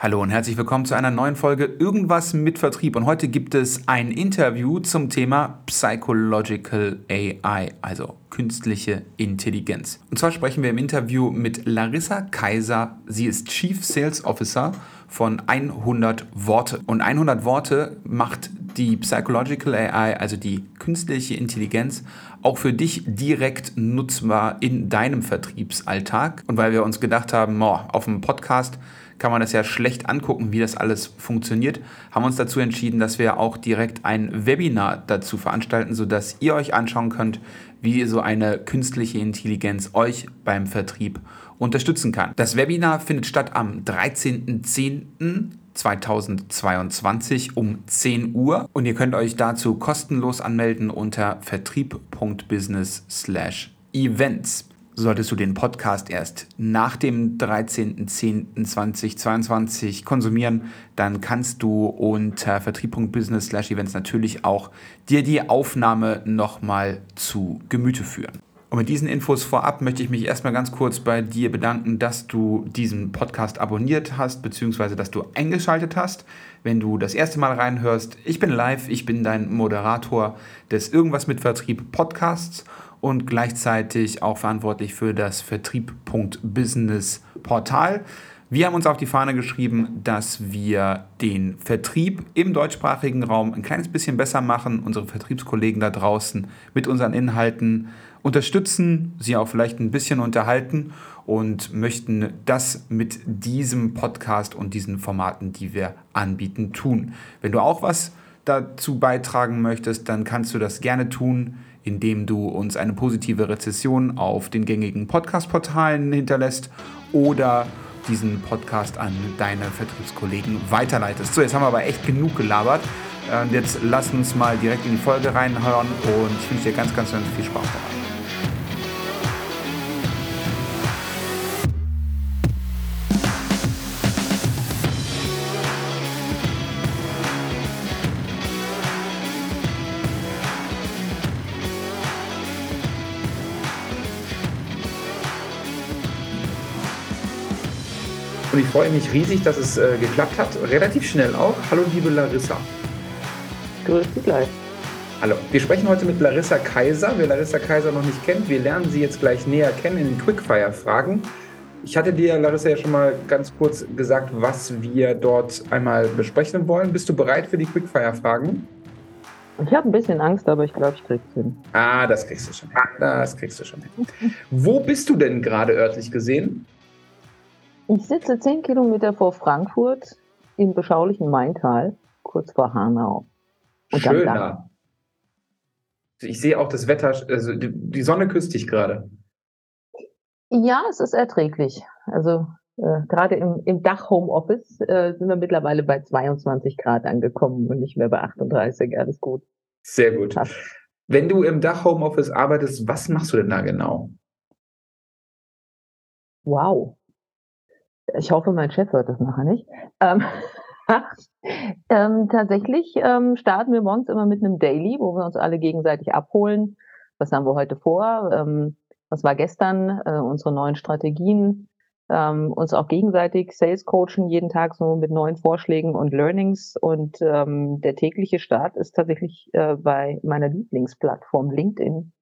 Hallo und herzlich willkommen zu einer neuen Folge Irgendwas mit Vertrieb. Und heute gibt es ein Interview zum Thema Psychological AI, also künstliche Intelligenz. Und zwar sprechen wir im Interview mit Larissa Kaiser. Sie ist Chief Sales Officer von 100 Worte. Und 100 Worte macht die Psychological AI, also die künstliche Intelligenz, auch für dich direkt nutzbar in deinem Vertriebsalltag. Und weil wir uns gedacht haben, oh, auf dem Podcast kann man das ja schlecht angucken, wie das alles funktioniert, haben uns dazu entschieden, dass wir auch direkt ein Webinar dazu veranstalten, sodass ihr euch anschauen könnt, wie so eine künstliche Intelligenz euch beim Vertrieb unterstützen kann. Das Webinar findet statt am 13.10.2022 um 10 Uhr und ihr könnt euch dazu kostenlos anmelden unter vertrieb.business/events. Solltest du den Podcast erst nach dem 13.10.2022 konsumieren, dann kannst du unter vertrieb.business/events natürlich auch dir die Aufnahme nochmal zu Gemüte führen. Und mit diesen Infos vorab möchte ich mich erstmal ganz kurz bei dir bedanken, dass du diesen Podcast abonniert hast, beziehungsweise dass du eingeschaltet hast. Wenn du das erste Mal reinhörst, ich bin live, ich bin dein Moderator des Irgendwas mit Vertrieb Podcasts und gleichzeitig auch verantwortlich für das Vertrieb.business Portal. Wir haben uns auf die Fahne geschrieben, dass wir den Vertrieb im deutschsprachigen Raum ein kleines bisschen besser machen, unsere Vertriebskollegen da draußen mit unseren Inhalten unterstützen, sie auch vielleicht ein bisschen unterhalten und möchten das mit diesem Podcast und diesen Formaten, die wir anbieten, tun. Wenn du auch was dazu beitragen möchtest, dann kannst du das gerne tun indem du uns eine positive Rezession auf den gängigen Podcast-Portalen hinterlässt oder diesen Podcast an deine Vertriebskollegen weiterleitest. So, jetzt haben wir aber echt genug gelabert. Und jetzt lass uns mal direkt in die Folge reinhören und ich wünsche dir ganz, ganz, ganz viel Spaß dabei. Und ich freue mich riesig, dass es äh, geklappt hat. Relativ schnell auch. Hallo, liebe Larissa. Grüß dich gleich. Hallo. Wir sprechen heute mit Larissa Kaiser. Wer Larissa Kaiser noch nicht kennt, wir lernen sie jetzt gleich näher kennen in den Quickfire-Fragen. Ich hatte dir, Larissa, ja schon mal ganz kurz gesagt, was wir dort einmal besprechen wollen. Bist du bereit für die Quickfire-Fragen? Ich habe ein bisschen Angst, aber ich glaube, ich krieg's hin. Ah, das kriegst du schon hin. Das kriegst du schon hin. Wo bist du denn gerade örtlich gesehen? Ich sitze zehn Kilometer vor Frankfurt im beschaulichen Maintal, kurz vor Hanau. Und Schöner. Ich sehe auch das Wetter, also die Sonne küsst dich gerade. Ja, es ist erträglich. Also äh, gerade im, im Dach-Homeoffice äh, sind wir mittlerweile bei 22 Grad angekommen und nicht mehr bei 38. Alles gut. Sehr gut. Passt. Wenn du im Dach-Homeoffice arbeitest, was machst du denn da genau? Wow. Ich hoffe, mein Chef hört das nachher nicht. Ähm, ähm, tatsächlich ähm, starten wir morgens immer mit einem Daily, wo wir uns alle gegenseitig abholen. Was haben wir heute vor? Ähm, was war gestern? Äh, unsere neuen Strategien. Ähm, uns auch gegenseitig Sales coachen, jeden Tag so mit neuen Vorschlägen und Learnings. Und ähm, der tägliche Start ist tatsächlich äh, bei meiner Lieblingsplattform LinkedIn.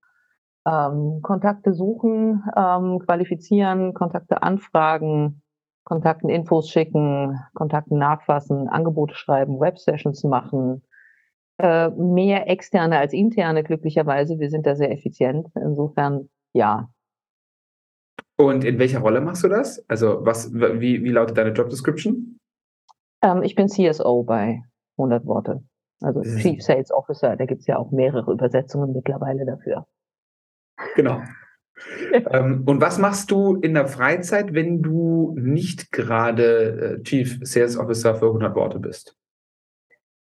Kontakte suchen, qualifizieren, Kontakte anfragen, Kontakten Infos schicken, Kontakten nachfassen, Angebote schreiben, Web-Sessions machen. Äh, mehr externe als interne, glücklicherweise. Wir sind da sehr effizient. Insofern, ja. Und in welcher Rolle machst du das? Also, was, wie, wie lautet deine Job Description? Ähm, ich bin CSO bei 100 Worte. Also Chief Sales Officer. Da gibt es ja auch mehrere Übersetzungen mittlerweile dafür. Genau ähm, und was machst du in der Freizeit, wenn du nicht gerade äh, Chief Sales Officer für 100 Worte bist?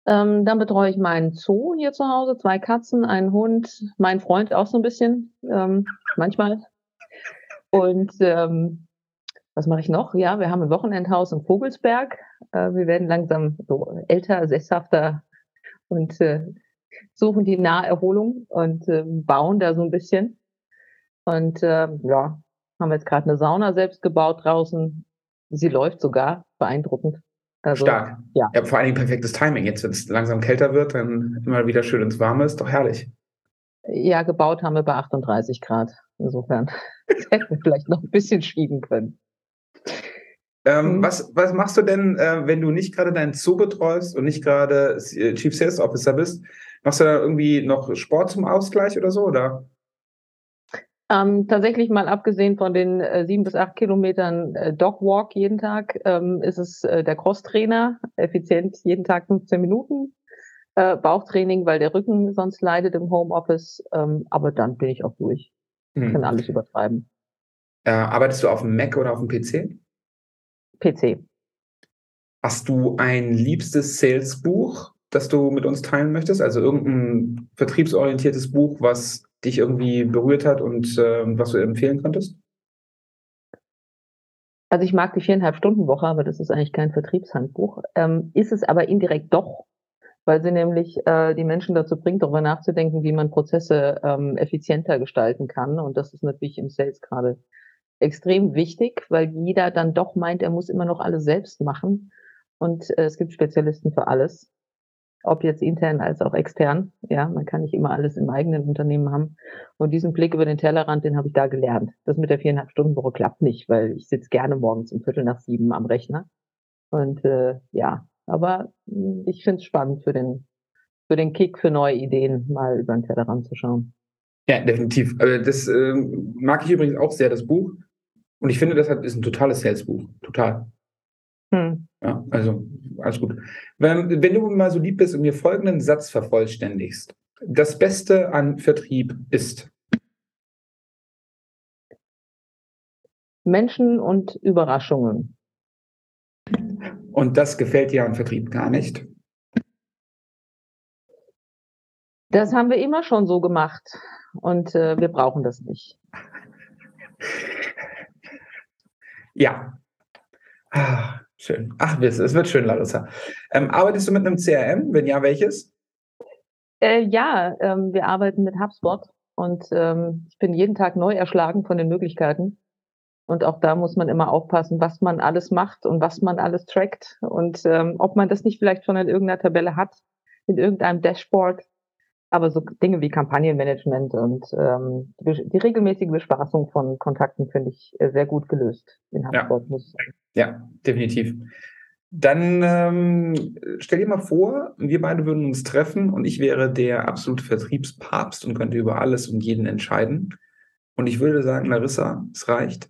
Ähm, dann betreue ich meinen Zoo hier zu Hause, zwei Katzen, einen Hund, mein Freund auch so ein bisschen, ähm, manchmal. Und ähm, was mache ich noch? Ja, wir haben ein Wochenendhaus in Vogelsberg. Äh, wir werden langsam so älter, sesshafter und äh, suchen die Naherholung und äh, bauen da so ein bisschen. Und äh, ja, haben wir jetzt gerade eine Sauna selbst gebaut draußen. Sie läuft sogar, beeindruckend. Also, Stark. Ja. ja. Vor allen Dingen perfektes Timing. Jetzt, wenn es langsam kälter wird, dann immer wieder schön ins Warme, ist doch herrlich. Ja, gebaut haben wir bei 38 Grad. Insofern hätten wir vielleicht noch ein bisschen schieben können. Ähm, mhm. was, was machst du denn, äh, wenn du nicht gerade deinen Zoo betreust und nicht gerade äh, Chief Sales Officer bist? Machst du da irgendwie noch Sport zum Ausgleich oder so? Oder? Ähm, tatsächlich mal abgesehen von den äh, sieben bis acht Kilometern äh, Dogwalk jeden Tag, ähm, ist es äh, der Crosstrainer, effizient jeden Tag 15 Minuten. Äh, Bauchtraining, weil der Rücken sonst leidet im Homeoffice. Ähm, aber dann bin ich auch durch. Hm. Kann alles übertreiben. Äh, arbeitest du auf dem Mac oder auf dem PC? PC. Hast du ein liebstes Sales-Buch, das du mit uns teilen möchtest? Also irgendein vertriebsorientiertes Buch, was dich irgendwie berührt hat und äh, was du empfehlen könntest? Also ich mag die viereinhalb Stunden Woche, aber das ist eigentlich kein Vertriebshandbuch. Ähm, ist es aber indirekt doch, weil sie nämlich äh, die Menschen dazu bringt, darüber nachzudenken, wie man Prozesse ähm, effizienter gestalten kann. Und das ist natürlich im Sales gerade extrem wichtig, weil jeder dann doch meint, er muss immer noch alles selbst machen. Und äh, es gibt Spezialisten für alles, ob jetzt intern als auch extern. Ja, man kann nicht immer alles im eigenen Unternehmen haben. Und diesen Blick über den Tellerrand, den habe ich da gelernt. Das mit der viereinhalb Stunden Woche klappt nicht, weil ich sitze gerne morgens um Viertel nach sieben am Rechner. Und äh, ja, aber hm, ich finde es spannend für den für den Kick, für neue Ideen, mal über den Tellerrand zu schauen. Ja, definitiv. Also das äh, mag ich übrigens auch sehr, das Buch. Und ich finde, das ist ein totales Salesbuch. Total. Hm. Ja, also alles gut. Wenn, wenn, du mal so lieb bist und mir folgenden Satz vervollständigst. Das Beste an Vertrieb ist. Menschen und Überraschungen. Und das gefällt dir an Vertrieb gar nicht? Das haben wir immer schon so gemacht und äh, wir brauchen das nicht. Ja. Ah, schön. Ach, es wird schön, Larissa. Ähm, arbeitest du mit einem CRM? Wenn ja, welches? Äh, ja, ähm, wir arbeiten mit HubSpot und ähm, ich bin jeden Tag neu erschlagen von den Möglichkeiten. Und auch da muss man immer aufpassen, was man alles macht und was man alles trackt und ähm, ob man das nicht vielleicht schon in irgendeiner Tabelle hat, in irgendeinem Dashboard aber so Dinge wie Kampagnenmanagement und ähm, die, die, regelmäßige Bespaßung von Kontakten finde ich äh, sehr gut gelöst in HubSpot, ja. muss ich sagen. Ja, definitiv. Dann ähm, stell dir mal vor, wir beide würden uns treffen und ich wäre der absolute Vertriebspapst und könnte über alles und jeden entscheiden. Und ich würde sagen, Larissa, es reicht.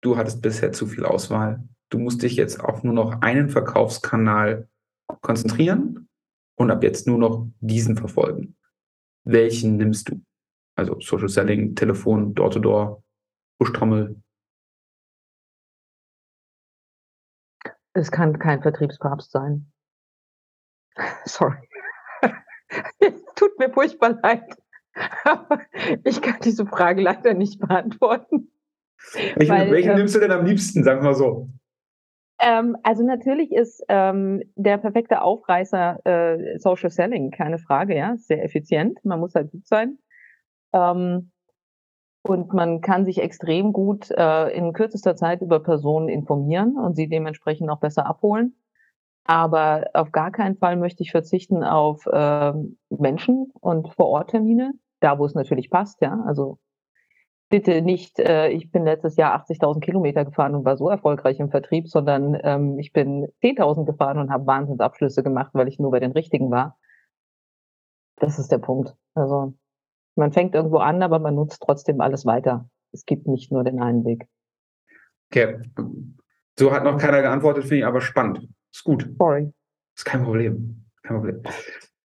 Du hattest bisher zu viel Auswahl. Du musst dich jetzt auf nur noch einen Verkaufskanal konzentrieren und ab jetzt nur noch diesen verfolgen welchen nimmst du? Also Social Selling, Telefon, Door-to-Door, Push-Trommel. Es kann kein Vertriebspapst sein. Sorry. Es tut mir furchtbar leid. Aber ich kann diese Frage leider nicht beantworten. Welchen, weil, welchen ähm, nimmst du denn am liebsten, sagen wir mal so? Ähm, also natürlich ist ähm, der perfekte Aufreißer äh, Social Selling, keine Frage, ja, sehr effizient. Man muss halt gut sein. Ähm, und man kann sich extrem gut äh, in kürzester Zeit über Personen informieren und sie dementsprechend auch besser abholen. Aber auf gar keinen Fall möchte ich verzichten auf äh, Menschen und Vor-Ort-Termine, da wo es natürlich passt, ja. Also bitte nicht, äh, ich bin letztes Jahr 80.000 Kilometer gefahren und war so erfolgreich im Vertrieb, sondern ähm, ich bin 10.000 gefahren und habe Wahnsinnsabschlüsse gemacht, weil ich nur bei den Richtigen war. Das ist der Punkt. Also man fängt irgendwo an, aber man nutzt trotzdem alles weiter. Es gibt nicht nur den einen Weg. Okay. So hat noch keiner geantwortet, finde ich aber spannend. Ist gut. Sorry. Ist kein Problem. Kein Problem.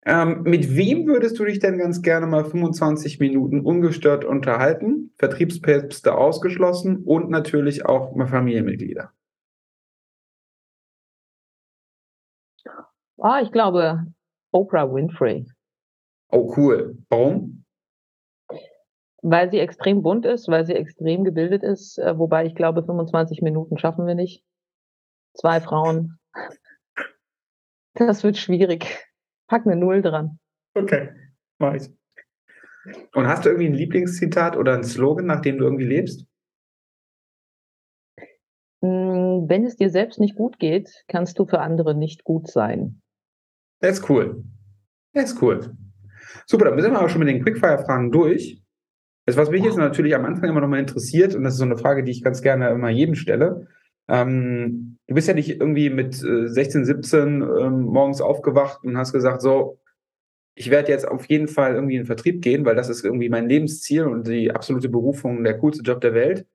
Ähm, mit wem würdest du dich denn ganz gerne mal 25 Minuten ungestört unterhalten? Vertriebspäpste ausgeschlossen und natürlich auch mal Familienmitglieder. Ah, ich glaube Oprah Winfrey. Oh, cool. Warum? Weil sie extrem bunt ist, weil sie extrem gebildet ist, äh, wobei ich glaube, 25 Minuten schaffen wir nicht. Zwei Frauen. Das wird schwierig. Pack eine Null dran. Okay, mach ich. Und hast du irgendwie ein Lieblingszitat oder ein Slogan, nach dem du irgendwie lebst? hm, wenn es dir selbst nicht gut geht, kannst du für andere nicht gut sein. Das ist cool. Das ist cool. Super, dann sind wir aber schon mit den Quickfire-Fragen durch. Das, was mich jetzt natürlich am Anfang immer noch mal interessiert, und das ist so eine Frage, die ich ganz gerne immer jedem stelle. Ähm, du bist ja nicht irgendwie mit äh, 16, 17 ähm, morgens aufgewacht und hast gesagt, so, ich werde jetzt auf jeden Fall irgendwie in den Vertrieb gehen, weil das ist irgendwie mein Lebensziel und die absolute Berufung, der coolste Job der Welt.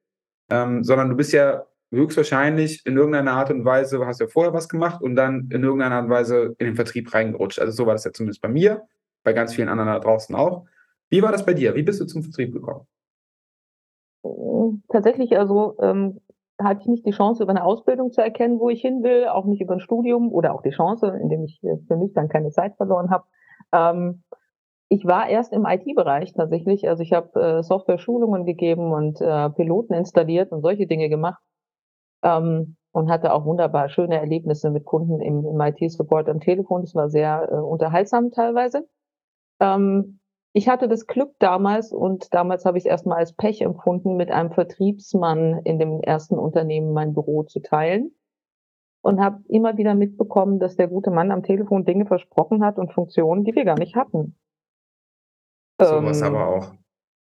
Ähm, sondern du bist ja höchstwahrscheinlich in irgendeiner Art und Weise, hast ja vorher was gemacht und dann in irgendeiner Art und Weise in den Vertrieb reingerutscht. Also so war das ja zumindest bei mir, bei ganz vielen anderen da draußen auch. Wie war das bei dir? Wie bist du zum Vertrieb gekommen? Tatsächlich, also ähm, hatte ich nicht die Chance, über eine Ausbildung zu erkennen, wo ich hin will, auch nicht über ein Studium oder auch die Chance, indem ich für mich dann keine Zeit verloren habe. Ähm, ich war erst im IT-Bereich tatsächlich. Also ich habe äh, Software-Schulungen gegeben und äh, Piloten installiert und solche Dinge gemacht ähm, und hatte auch wunderbar schöne Erlebnisse mit Kunden im, im IT-Support am Telefon. Das war sehr äh, unterhaltsam teilweise. Ähm, ich hatte das Glück damals und damals habe ich es erstmal als Pech empfunden, mit einem Vertriebsmann in dem ersten Unternehmen mein Büro zu teilen und habe immer wieder mitbekommen, dass der gute Mann am Telefon Dinge versprochen hat und Funktionen, die wir gar nicht hatten. Sowas ähm, aber auch.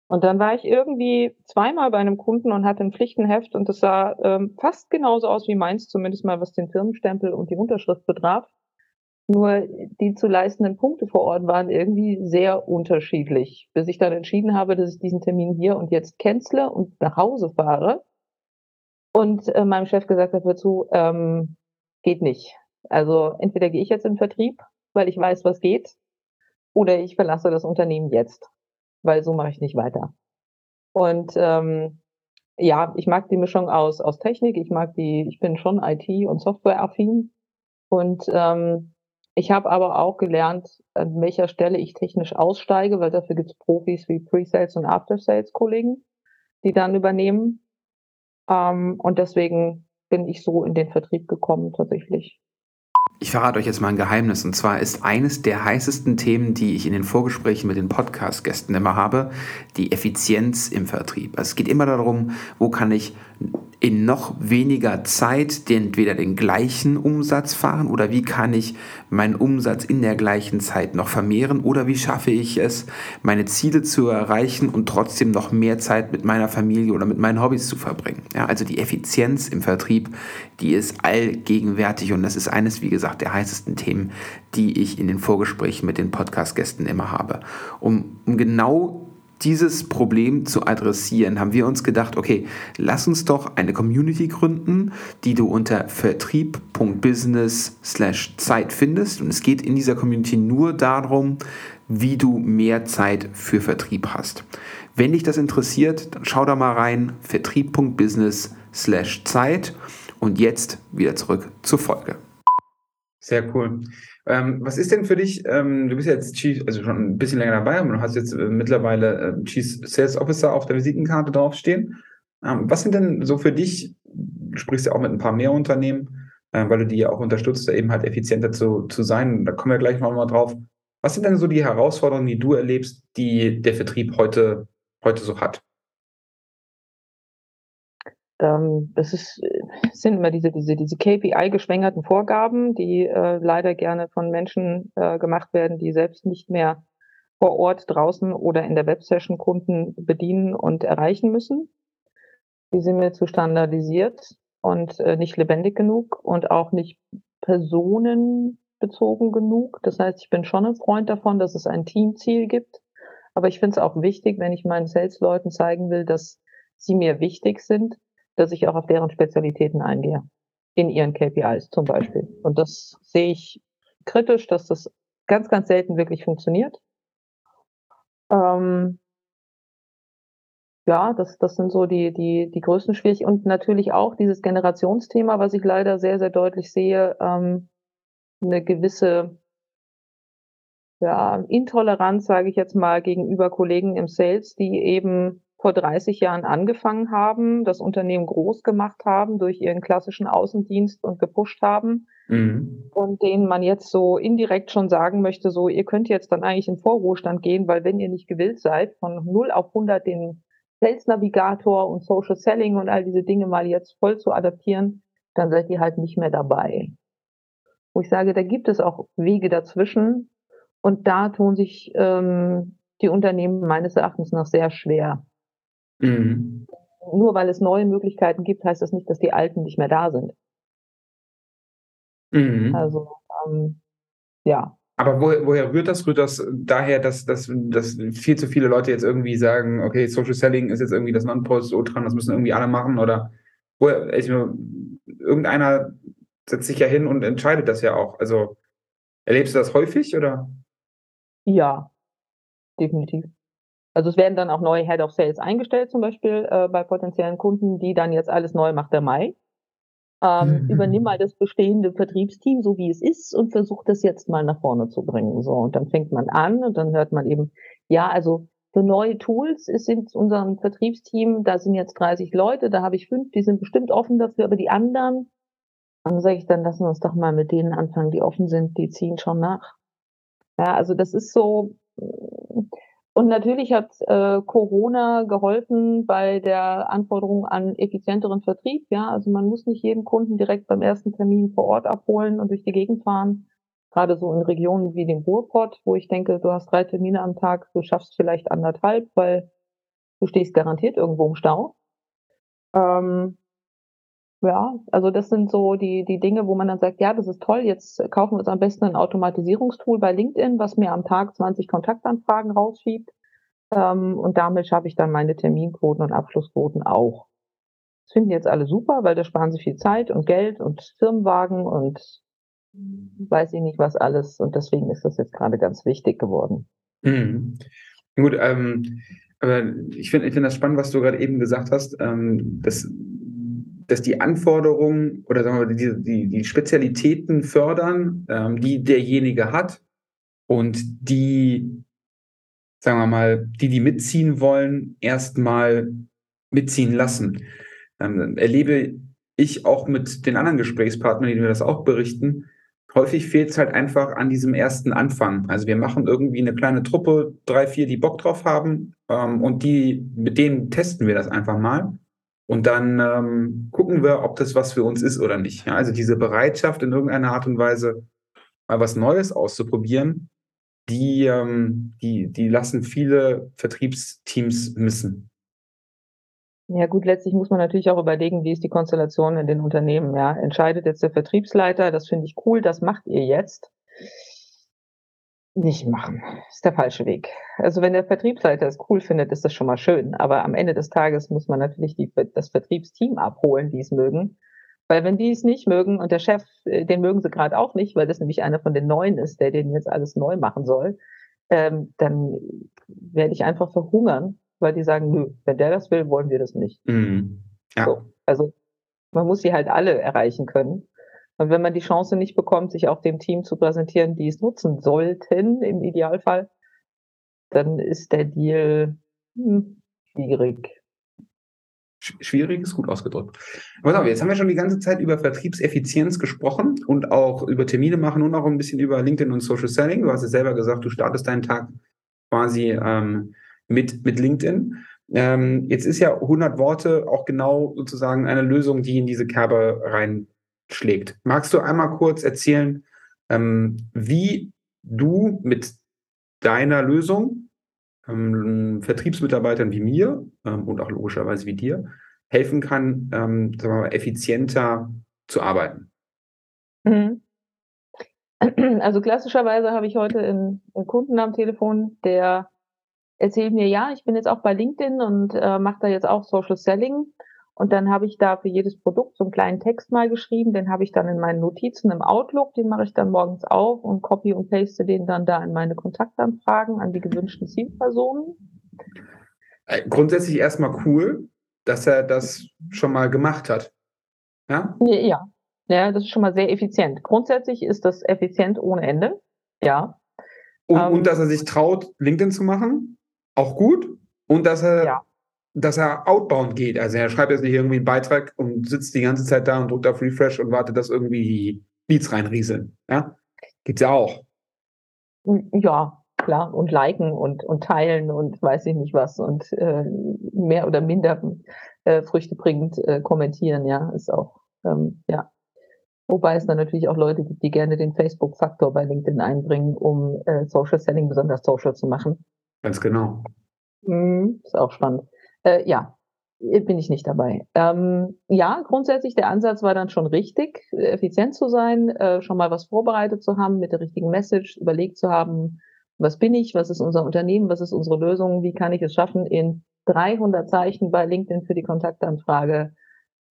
Und dann war ich irgendwie zweimal bei einem Kunden und hatte ein Pflichtenheft und das sah ähm, fast genauso aus wie meins, zumindest mal was den Firmenstempel und die Unterschrift betraf. Nur die zu leistenden Punkte vor Ort waren irgendwie sehr unterschiedlich, bis ich dann entschieden habe, dass ich diesen Termin hier und jetzt cancele und nach Hause fahre. Und äh, meinem Chef gesagt habe dazu, ähm, geht nicht. Also entweder gehe ich jetzt in den Vertrieb, weil ich weiß, was geht, oder ich verlasse das Unternehmen jetzt, weil so mache ich nicht weiter. Und ähm, ja, ich mag die Mischung aus, aus Technik, ich mag die, ich bin schon IT- und Software-affin und ähm, ich habe aber auch gelernt, an welcher Stelle ich technisch aussteige, weil dafür gibt es Profis wie Pre-Sales und After-Sales-Kollegen, die dann übernehmen. Ähm, und deswegen bin ich so in den Vertrieb gekommen tatsächlich. Ich verrate euch jetzt mal ein Geheimnis. Und zwar ist eines der heißesten Themen, die ich in den Vorgesprächen mit den Podcast-Gästen immer habe, die Effizienz im Vertrieb. Also es geht immer darum, wo kann ich in noch weniger Zeit entweder den gleichen Umsatz fahren oder wie kann ich meinen Umsatz in der gleichen Zeit noch vermehren oder wie schaffe ich es, meine Ziele zu erreichen und trotzdem noch mehr Zeit mit meiner Familie oder mit meinen Hobbys zu verbringen. Ja, also die Effizienz im Vertrieb, die ist allgegenwärtig und das ist eines, wie gesagt, der heißesten Themen, die ich in den Vorgesprächen mit den Podcast-Gästen immer habe. Um, um genau dieses Problem zu adressieren, haben wir uns gedacht, okay, lass uns doch eine Community gründen, die du unter vertrieb.business/zeit findest. Und es geht in dieser Community nur darum, wie du mehr Zeit für Vertrieb hast. Wenn dich das interessiert, dann schau da mal rein, vertrieb.business/zeit. Und jetzt wieder zurück zur Folge. Sehr cool. Ähm, was ist denn für dich, ähm, du bist jetzt Chief, also schon ein bisschen länger dabei und du hast jetzt äh, mittlerweile äh, Chief Sales Officer auf der Visitenkarte draufstehen. Ähm, was sind denn so für dich, du sprichst ja auch mit ein paar mehr Unternehmen, äh, weil du die ja auch unterstützt, eben halt effizienter zu, zu sein. Da kommen wir gleich nochmal drauf. Was sind denn so die Herausforderungen, die du erlebst, die der Vertrieb heute, heute so hat? Ähm, es ist, es sind immer diese, diese, diese KPI-geschwängerten Vorgaben, die äh, leider gerne von Menschen äh, gemacht werden, die selbst nicht mehr vor Ort draußen oder in der Websession Kunden bedienen und erreichen müssen. Die sind mir zu standardisiert und äh, nicht lebendig genug und auch nicht personenbezogen genug. Das heißt, ich bin schon ein Freund davon, dass es ein Teamziel gibt. Aber ich finde es auch wichtig, wenn ich meinen Sales-Leuten zeigen will, dass sie mir wichtig sind, dass ich auch auf deren Spezialitäten eingehe. In ihren KPIs zum Beispiel. Und das sehe ich kritisch, dass das ganz, ganz selten wirklich funktioniert. Ähm, ja, das, das sind so die, die, die größten Schwierigkeiten. Und natürlich auch dieses Generationsthema, was ich leider sehr, sehr deutlich sehe, ähm, eine gewisse ja, Intoleranz, sage ich jetzt mal, gegenüber Kollegen im Sales, die eben vor 30 Jahren angefangen haben, das Unternehmen groß gemacht haben durch ihren klassischen Außendienst und gepusht haben. Mhm. Und denen man jetzt so indirekt schon sagen möchte, so, ihr könnt jetzt dann eigentlich in Vorruhestand gehen, weil wenn ihr nicht gewillt seid, von 0 auf 100 den Sales Navigator und Social Selling und all diese Dinge mal jetzt voll zu adaptieren, dann seid ihr halt nicht mehr dabei. Wo ich sage, da gibt es auch Wege dazwischen und da tun sich ähm, die Unternehmen meines Erachtens noch sehr schwer. Mhm. Nur weil es neue Möglichkeiten gibt, heißt das nicht, dass die alten nicht mehr da sind. Mhm. Also ähm, ja. Aber wo, woher rührt das? Rührt das daher, dass, dass, dass viel zu viele Leute jetzt irgendwie sagen, okay, Social Selling ist jetzt irgendwie das Non-Post-Ultran, das müssen irgendwie alle machen? Oder woher, ich, irgendeiner setzt sich ja hin und entscheidet das ja auch. Also erlebst du das häufig oder? Ja, definitiv. Also es werden dann auch neue Head of Sales eingestellt, zum Beispiel äh, bei potenziellen Kunden, die dann jetzt alles neu macht der Mai. Ähm, mhm. Übernimm mal das bestehende Vertriebsteam, so wie es ist, und versuch das jetzt mal nach vorne zu bringen. So, und dann fängt man an und dann hört man eben, ja, also für neue Tools ist in unserem Vertriebsteam, da sind jetzt 30 Leute, da habe ich fünf, die sind bestimmt offen dafür, aber die anderen, dann sage ich, dann lassen wir uns doch mal mit denen anfangen, die offen sind, die ziehen schon nach. Ja, also das ist so, und natürlich hat äh, Corona geholfen bei der Anforderung an effizienteren Vertrieb. Ja, also man muss nicht jeden Kunden direkt beim ersten Termin vor Ort abholen und durch die Gegend fahren. Gerade so in Regionen wie dem Ruhrpott, wo ich denke, du hast drei Termine am Tag, du schaffst vielleicht anderthalb, weil du stehst garantiert irgendwo im Stau. Ähm, ja, also das sind so die, die Dinge, wo man dann sagt, ja, das ist toll, jetzt kaufen wir uns am besten ein Automatisierungstool bei LinkedIn, was mir am Tag 20 Kontaktanfragen rausschiebt. Ähm, und damit schaffe ich dann meine Terminquoten und Abschlussquoten auch. Das finden jetzt alle super, weil da sparen sie viel Zeit und Geld und Firmenwagen und weiß ich nicht was alles. Und deswegen ist das jetzt gerade ganz wichtig geworden. Mhm. Gut, ähm, aber ich finde ich finde das spannend, was du gerade eben gesagt hast, ähm, dass dass die Anforderungen oder sagen wir die, die, die Spezialitäten fördern, ähm, die derjenige hat und die, sagen wir mal, die, die mitziehen wollen, erstmal mitziehen lassen. Ähm, erlebe ich auch mit den anderen Gesprächspartnern, die mir das auch berichten, häufig fehlt es halt einfach an diesem ersten Anfang. Also wir machen irgendwie eine kleine Truppe, drei, vier, die Bock drauf haben ähm, und die, mit denen testen wir das einfach mal. Und dann ähm, gucken wir, ob das was für uns ist oder nicht. Ja, also diese Bereitschaft in irgendeiner Art und Weise mal was Neues auszuprobieren, die, ähm, die, die lassen viele Vertriebsteams missen. Ja gut, letztlich muss man natürlich auch überlegen, wie ist die Konstellation in den Unternehmen. Ja, entscheidet jetzt der Vertriebsleiter, das finde ich cool, das macht ihr jetzt nicht machen. Das ist der falsche Weg. Also wenn der Vertriebsleiter es cool findet, ist das schon mal schön. Aber am Ende des Tages muss man natürlich die, das Vertriebsteam abholen, die es mögen. Weil wenn die es nicht mögen und der Chef, äh, den mögen sie gerade auch nicht, weil das nämlich einer von den Neuen ist, der den jetzt alles neu machen soll, ähm, dann werde ich einfach verhungern, weil die sagen, nö, wenn der das will, wollen wir das nicht. Mhm. Ja. So, also man muss sie halt alle erreichen können. Und wenn man die Chance nicht bekommt, sich auch dem Team zu präsentieren, die es nutzen sollten, im Idealfall, dann ist der Deal hm, schwierig. Schwierig ist gut ausgedrückt. Aber jetzt haben wir schon die ganze Zeit über Vertriebseffizienz gesprochen und auch über Termine machen und auch ein bisschen über LinkedIn und Social Selling. Du hast es selber gesagt, du startest deinen Tag quasi ähm, mit, mit LinkedIn. Ähm, jetzt ist ja 100 Worte auch genau sozusagen eine Lösung, die in diese Kerbe rein schlägt. Magst du einmal kurz erzählen, ähm, wie du mit deiner Lösung ähm, Vertriebsmitarbeitern wie mir ähm, und auch logischerweise wie dir helfen kann, ähm, mal, effizienter zu arbeiten? Mhm. Also klassischerweise habe ich heute einen, einen, Kunden am Telefon, der erzählt mir, ja, ich bin jetzt auch bei LinkedIn und äh, mache da jetzt auch Social Selling und dann habe ich da für jedes Produkt so einen kleinen Text mal geschrieben, den habe ich dann in meinen Notizen im Outlook, den mache ich dann morgens auf und copy und paste den dann da in meine Kontaktanfragen an die gewünschten Zielpersonen. Äh, grundsätzlich erstmal cool, dass er das schon mal gemacht hat. Ja? Ja, ja das ist schon mal sehr effizient. Grundsätzlich ist das effizient ohne Ende. Ja. Und, ähm, und dass er sich traut, LinkedIn zu machen, auch gut. Und dass er ja dass er outbound geht. Also er schreibt jetzt nicht irgendwie einen Beitrag und sitzt die ganze Zeit da und drückt auf Refresh und wartet, dass irgendwie Leads reinrieseln. Ja? Gibt's ja auch. Ja, klar, und liken und, und teilen und weiß ich nicht was und äh, mehr oder minder äh, früchtebringend äh, kommentieren, ja, ist auch, ähm, ja. Wobei es dann natürlich auch Leute gibt, die gerne den Facebook-Faktor bei LinkedIn einbringen, um äh, Social Selling besonders social zu machen. Ganz genau. Mhm, ist auch spannend. Äh, ja, bin ich nicht dabei. Ähm, ja, grundsätzlich der Ansatz war dann schon richtig, effizient zu sein, äh, schon mal was vorbereitet zu haben, mit der richtigen Message überlegt zu haben, was bin ich, was ist unser Unternehmen, was ist unsere Lösung, wie kann ich es schaffen, in 300 Zeichen bei LinkedIn für die Kontaktanfrage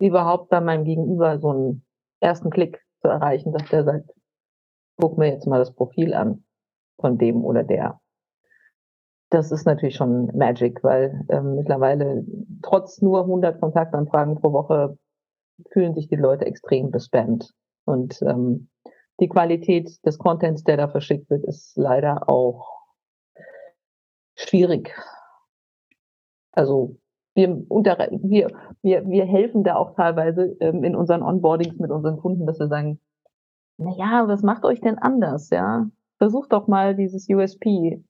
überhaupt bei meinem Gegenüber so einen ersten Klick zu erreichen, dass der sagt, guck mir jetzt mal das Profil an von dem oder der. Das ist natürlich schon Magic, weil ähm, mittlerweile trotz nur 100 Kontaktanfragen pro Woche fühlen sich die Leute extrem bespammt. Und ähm, die Qualität des Contents, der da verschickt wird, ist leider auch schwierig. Also wir, unter, wir, wir, wir helfen da auch teilweise ähm, in unseren Onboardings mit unseren Kunden, dass wir sagen, na ja, was macht euch denn anders, ja? Versucht doch mal dieses USP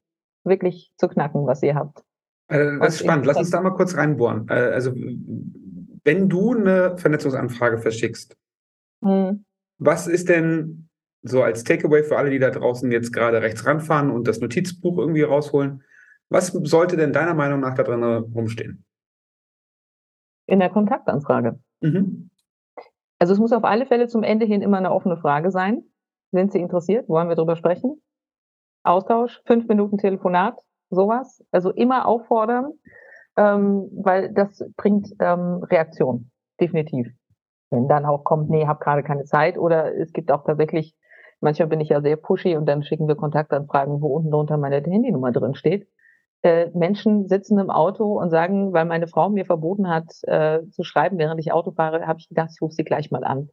wirklich zu knacken, was ihr habt. Äh, das ist spannend. Lass uns da mal kurz reinbohren. Äh, also, wenn du eine Vernetzungsanfrage verschickst, hm. was ist denn so als Takeaway für alle, die da draußen jetzt gerade rechts ranfahren und das Notizbuch irgendwie rausholen? Was sollte denn deiner Meinung nach da drin rumstehen? In der Kontaktanfrage. Mhm. Also es muss auf alle Fälle zum Ende hin immer eine offene Frage sein. Sind Sie interessiert? Wollen wir darüber sprechen? Austausch, fünf Minuten Telefonat, sowas. Also immer auffordern, ähm, weil das bringt ähm, Reaktion, definitiv. Wenn dann auch kommt, nee, habe gerade keine Zeit oder es gibt auch tatsächlich, manchmal bin ich ja sehr pushy und dann schicken wir Kontaktanfragen, wo unten drunter meine Handynummer drin steht. Äh, Menschen sitzen im Auto und sagen, weil meine Frau mir verboten hat äh, zu schreiben, während ich Auto fahre, habe ich gedacht, ich rufe sie gleich mal an.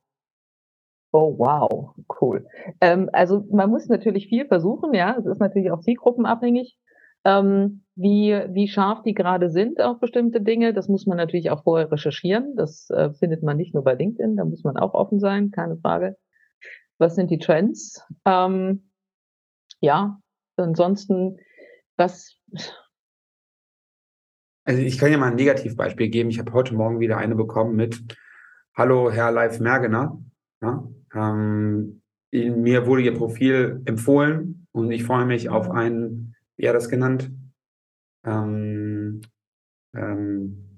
Oh, wow, cool. Ähm, also man muss natürlich viel versuchen, ja. Es ist natürlich auch zielgruppenabhängig, ähm, wie, wie scharf die gerade sind auf bestimmte Dinge. Das muss man natürlich auch vorher recherchieren. Das äh, findet man nicht nur bei LinkedIn, da muss man auch offen sein, keine Frage. Was sind die Trends? Ähm, ja, ansonsten, was, also ich kann ja mal ein Negativbeispiel geben. Ich habe heute Morgen wieder eine bekommen mit Hallo, Herr Live Mergener. Ja, ähm, mir wurde Ihr Profil empfohlen und ich freue mich auf ein, wie hat das genannt? Ähm, ähm,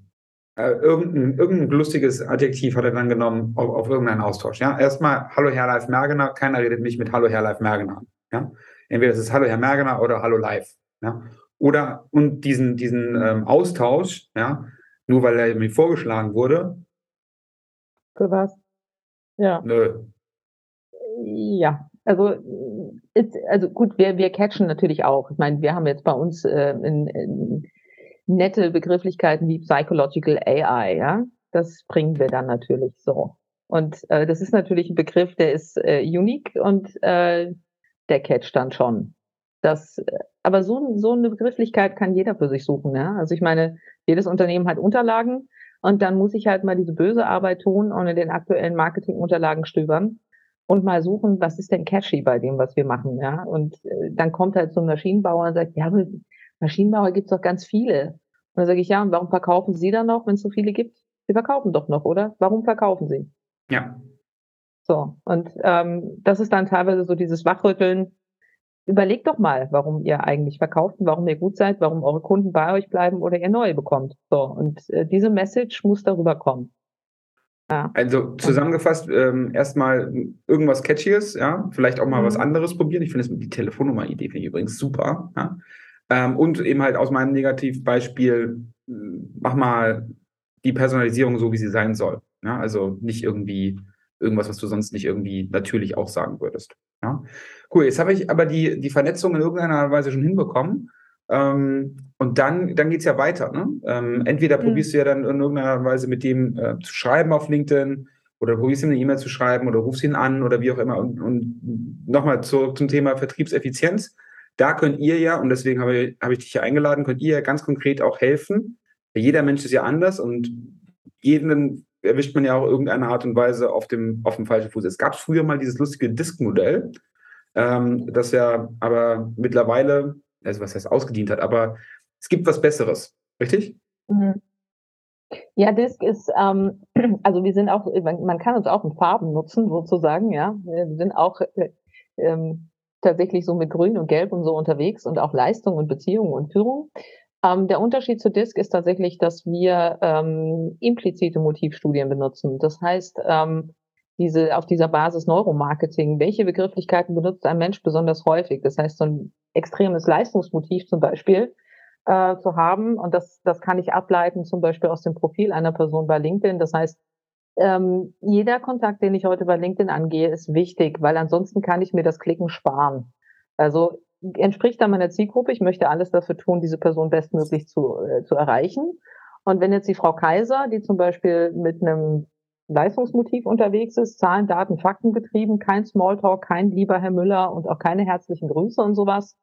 äh, irgendein, irgendein lustiges Adjektiv hat er dann genommen auf, auf irgendeinen Austausch. Ja? Erstmal Hallo Herr Live Mergener, keiner redet mich mit Hallo Herr Live Mergener. Ja? Entweder es ist Hallo Herr Mergener oder Hallo Live. Ja? Oder und diesen, diesen ähm, Austausch, ja, nur weil er mir vorgeschlagen wurde. Für was? Ja. Nö. Ja, also ist, also gut, wir, wir catchen natürlich auch. Ich meine, wir haben jetzt bei uns äh, in, in nette Begrifflichkeiten wie Psychological AI, ja. Das bringen wir dann natürlich so. Und äh, das ist natürlich ein Begriff, der ist äh, unique und äh, der catcht dann schon. Das, aber so, so eine Begrifflichkeit kann jeder für sich suchen. Ja? Also ich meine, jedes Unternehmen hat Unterlagen und dann muss ich halt mal diese böse Arbeit tun und in den aktuellen Marketingunterlagen stöbern und mal suchen, was ist denn catchy bei dem, was wir machen. Ja? Und äh, dann kommt halt so ein Maschinenbauer und sagt, ja, Maschinenbauer gibt's doch ganz viele. Und dann sage ich, ja, und warum verkaufen Sie dann noch, wenn es so viele gibt? Sie verkaufen doch noch, oder? Warum verkaufen Sie? Ja. So, und ähm, das ist dann teilweise so dieses Wachrütteln, überlegt doch mal, warum ihr eigentlich verkauft und warum ihr gut seid, warum eure Kunden bei euch bleiben oder ihr neue bekommt. So, und äh, diese Message muss darüber kommen. Ja. Also zusammengefasst, ähm, erstmal irgendwas Catchiges, ja, vielleicht auch mal mhm. was anderes probieren. Ich finde die Telefonnummer-Idee finde ich übrigens super. Ja? Ähm, und eben halt aus meinem Negativbeispiel, mach mal die Personalisierung so, wie sie sein soll. Ja? Also nicht irgendwie irgendwas, was du sonst nicht irgendwie natürlich auch sagen würdest. Ja? Cool, jetzt habe ich aber die, die Vernetzung in irgendeiner Weise schon hinbekommen. Ähm, und dann, dann geht es ja weiter. Ne? Ähm, entweder mhm. probierst du ja dann in irgendeiner Weise mit dem äh, zu schreiben auf LinkedIn oder probierst ihm eine E-Mail zu schreiben oder rufst ihn an oder wie auch immer. Und, und nochmal zurück zum Thema Vertriebseffizienz. Da könnt ihr ja, und deswegen habe ich, habe ich dich hier eingeladen, könnt ihr ja ganz konkret auch helfen. Jeder Mensch ist ja anders und jeden erwischt man ja auch irgendeine Art und Weise auf dem, auf dem falschen Fuß. Es gab früher mal dieses lustige Disk-Modell, ähm, das ja aber mittlerweile also was heißt ausgedient hat, aber es gibt was Besseres, richtig? Mhm. Ja, Disk ist, ähm, also wir sind auch, man kann uns auch in Farben nutzen, sozusagen, ja. Wir sind auch äh, ähm, tatsächlich so mit Grün und Gelb und so unterwegs und auch Leistung und Beziehung und Führung. Ähm, der Unterschied zu Disk ist tatsächlich, dass wir ähm, implizite Motivstudien benutzen. Das heißt, ähm, diese, auf dieser Basis Neuromarketing, welche Begrifflichkeiten benutzt ein Mensch besonders häufig? Das heißt, so ein extremes Leistungsmotiv zum Beispiel äh, zu haben. Und das, das kann ich ableiten zum Beispiel aus dem Profil einer Person bei LinkedIn. Das heißt, ähm, jeder Kontakt, den ich heute bei LinkedIn angehe, ist wichtig, weil ansonsten kann ich mir das Klicken sparen. Also entspricht da meiner Zielgruppe. Ich möchte alles dafür tun, diese Person bestmöglich zu, äh, zu erreichen. Und wenn jetzt die Frau Kaiser, die zum Beispiel mit einem Leistungsmotiv unterwegs ist, Zahlen, Daten, Fakten getrieben, kein Smalltalk, kein lieber Herr Müller und auch keine herzlichen Grüße und sowas,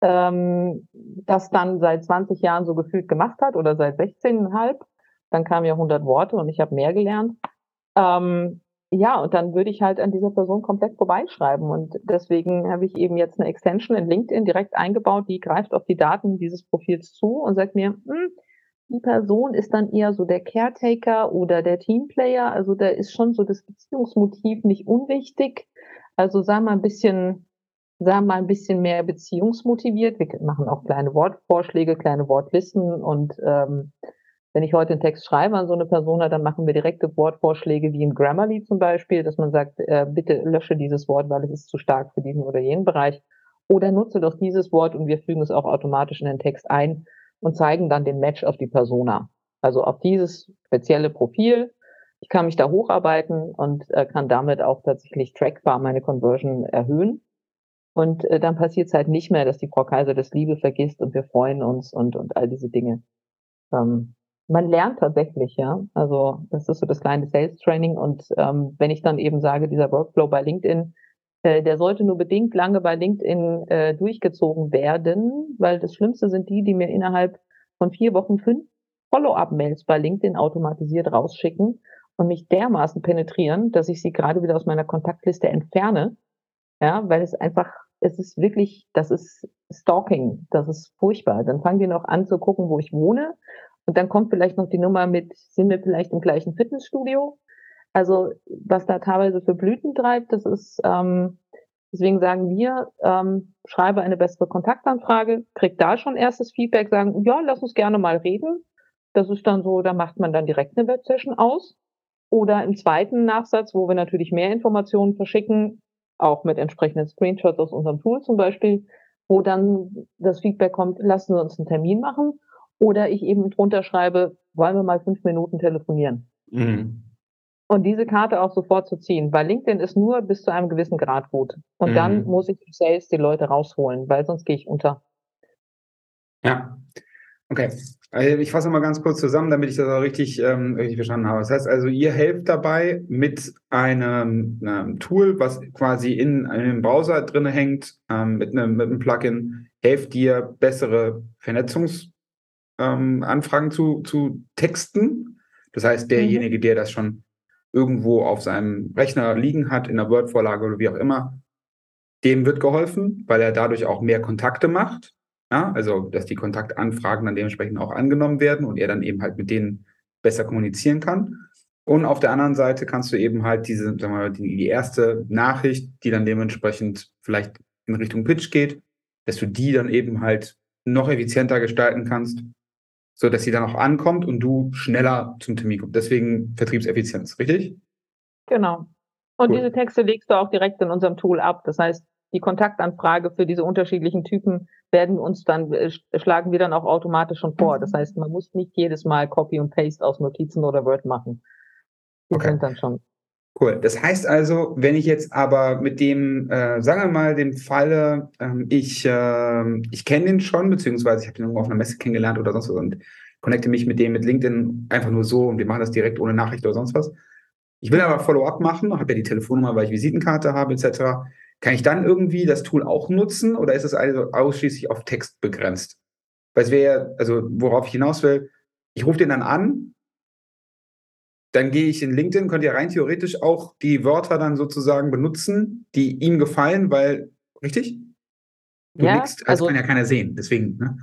ähm, das dann seit 20 Jahren so gefühlt gemacht hat oder seit 16,5, dann kamen ja 100 Worte und ich habe mehr gelernt. Ähm, ja, und dann würde ich halt an dieser Person komplett vorbeischreiben. Und deswegen habe ich eben jetzt eine Extension in LinkedIn direkt eingebaut, die greift auf die Daten dieses Profils zu und sagt mir, hm, die Person ist dann eher so der Caretaker oder der Teamplayer. Also da ist schon so das Beziehungsmotiv nicht unwichtig. Also sei mal ein bisschen, sei mal ein bisschen mehr beziehungsmotiviert. Wir machen auch kleine Wortvorschläge, kleine Wortlisten und ähm, wenn ich heute einen Text schreibe an so eine Person, dann machen wir direkte Wortvorschläge wie in Grammarly zum Beispiel, dass man sagt, äh, bitte lösche dieses Wort, weil es ist zu stark für diesen oder jenen Bereich. Oder nutze doch dieses Wort und wir fügen es auch automatisch in den Text ein und zeigen dann den Match auf die Persona. Also auf dieses spezielle Profil. Ich kann mich da hocharbeiten und äh, kann damit auch tatsächlich trackbar meine Conversion erhöhen. Und äh, dann passiert es halt nicht mehr, dass die Frau Kaiser das Liebe vergisst und wir freuen uns und, und all diese Dinge. Ähm, man lernt tatsächlich, ja. Also das ist so das kleine Sales Training. Und ähm, wenn ich dann eben sage, dieser Workflow bei LinkedIn, der sollte nur bedingt lange bei LinkedIn äh, durchgezogen werden, weil das Schlimmste sind die, die mir innerhalb von vier Wochen fünf Follow-up-Mails bei LinkedIn automatisiert rausschicken und mich dermaßen penetrieren, dass ich sie gerade wieder aus meiner Kontaktliste entferne. Ja, weil es einfach, es ist wirklich, das ist Stalking, das ist furchtbar. Dann fangen die noch an zu gucken, wo ich wohne. Und dann kommt vielleicht noch die Nummer mit, sind wir vielleicht im gleichen Fitnessstudio? Also was da teilweise für Blüten treibt, das ist, ähm, deswegen sagen wir, ähm, schreibe eine bessere Kontaktanfrage, krieg da schon erstes Feedback, sagen, ja, lass uns gerne mal reden. Das ist dann so, da macht man dann direkt eine Websession aus. Oder im zweiten Nachsatz, wo wir natürlich mehr Informationen verschicken, auch mit entsprechenden Screenshots aus unserem Tool zum Beispiel, wo dann das Feedback kommt, lassen Sie uns einen Termin machen. Oder ich eben drunter schreibe, wollen wir mal fünf Minuten telefonieren. Mhm. Und diese Karte auch sofort zu ziehen, weil LinkedIn ist nur bis zu einem gewissen Grad gut. Und mhm. dann muss ich im Sales die Leute rausholen, weil sonst gehe ich unter. Ja, okay. Also ich fasse mal ganz kurz zusammen, damit ich das auch richtig, ähm, richtig verstanden habe. Das heißt also, ihr helft dabei mit einem, einem Tool, was quasi in einem Browser drin hängt, ähm, mit, einem, mit einem Plugin, helft dir bessere Vernetzungsanfragen ähm, zu, zu texten. Das heißt, mhm. derjenige, der das schon irgendwo auf seinem Rechner liegen hat, in der Word-Vorlage oder wie auch immer, dem wird geholfen, weil er dadurch auch mehr Kontakte macht. Ja, also, dass die Kontaktanfragen dann dementsprechend auch angenommen werden und er dann eben halt mit denen besser kommunizieren kann. Und auf der anderen Seite kannst du eben halt diese, sagen wir mal, die, die erste Nachricht, die dann dementsprechend vielleicht in Richtung Pitch geht, dass du die dann eben halt noch effizienter gestalten kannst so dass sie dann auch ankommt und du schneller zum Termin kommst. Deswegen Vertriebseffizienz, richtig? Genau. Und cool. diese Texte legst du auch direkt in unserem Tool ab. Das heißt, die Kontaktanfrage für diese unterschiedlichen Typen werden uns dann, äh, schlagen wir dann auch automatisch schon vor. Das heißt, man muss nicht jedes Mal Copy und Paste aus Notizen oder Word machen. Die okay. sind dann schon. Cool. Das heißt also, wenn ich jetzt aber mit dem, äh, sagen wir mal, dem Falle, ähm, ich, äh, ich kenne den schon, beziehungsweise ich habe den irgendwo auf einer Messe kennengelernt oder sonst was und connecte mich mit dem mit LinkedIn einfach nur so und wir machen das direkt ohne Nachricht oder sonst was. Ich will aber Follow-up machen, habe ja die Telefonnummer, weil ich Visitenkarte habe, etc. Kann ich dann irgendwie das Tool auch nutzen oder ist es also ausschließlich auf Text begrenzt? Weil es wäre, also worauf ich hinaus will, ich rufe den dann an, dann gehe ich in LinkedIn, könnt ihr rein theoretisch auch die Wörter dann sozusagen benutzen, die ihm gefallen, weil, richtig? Du ja, nickst, das also, kann ja keiner sehen, deswegen, ne?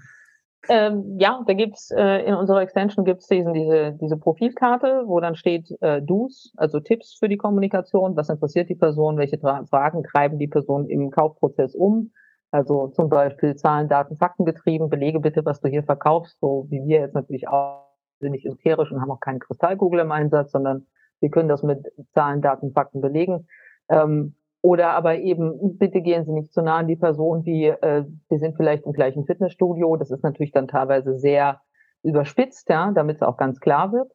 Ähm, ja, da gibt's äh, in unserer Extension gibt's diesen, diese, diese Profilkarte, wo dann steht äh, Do's, also Tipps für die Kommunikation, was interessiert die Person, welche Fragen treiben die Person im Kaufprozess um. Also zum Beispiel Zahlen, Daten, Fakten getrieben, belege bitte, was du hier verkaufst, so wie wir jetzt natürlich auch sind nicht esoterisch und haben auch keine Kristallkugel im Einsatz, sondern wir können das mit Zahlen, Daten, Fakten belegen. Ähm, oder aber eben, bitte gehen Sie nicht zu nah an die Person, wie äh, wir sind vielleicht im gleichen Fitnessstudio. Das ist natürlich dann teilweise sehr überspitzt, ja, damit es auch ganz klar wird.